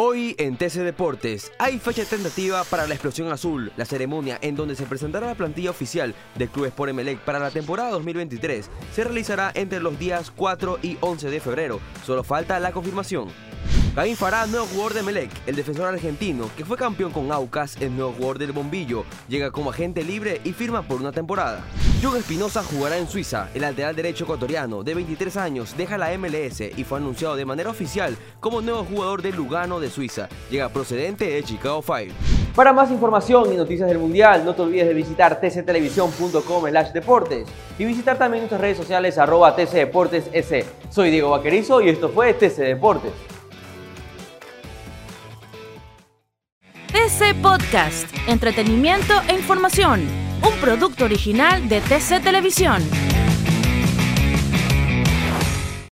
Hoy en TC Deportes hay fecha tentativa para la Explosión Azul, la ceremonia en donde se presentará la plantilla oficial del Club Sport Emelec para la temporada 2023 se realizará entre los días 4 y 11 de febrero, solo falta la confirmación. Caín Fará, nuevo jugador de el defensor argentino que fue campeón con Aucas, el nuevo jugador del Bombillo, llega como agente libre y firma por una temporada. John Espinosa jugará en Suiza, el lateral derecho ecuatoriano de 23 años deja la MLS y fue anunciado de manera oficial como nuevo jugador de Lugano de Suiza, llega procedente de Chicago Fire. Para más información y noticias del Mundial, no te olvides de visitar tctelevisión.com deportes y visitar también nuestras redes sociales arroba tcdeportes Soy Diego Vaquerizo y esto fue TC Deportes. TC Podcast, entretenimiento e información, producto original de TC Televisión.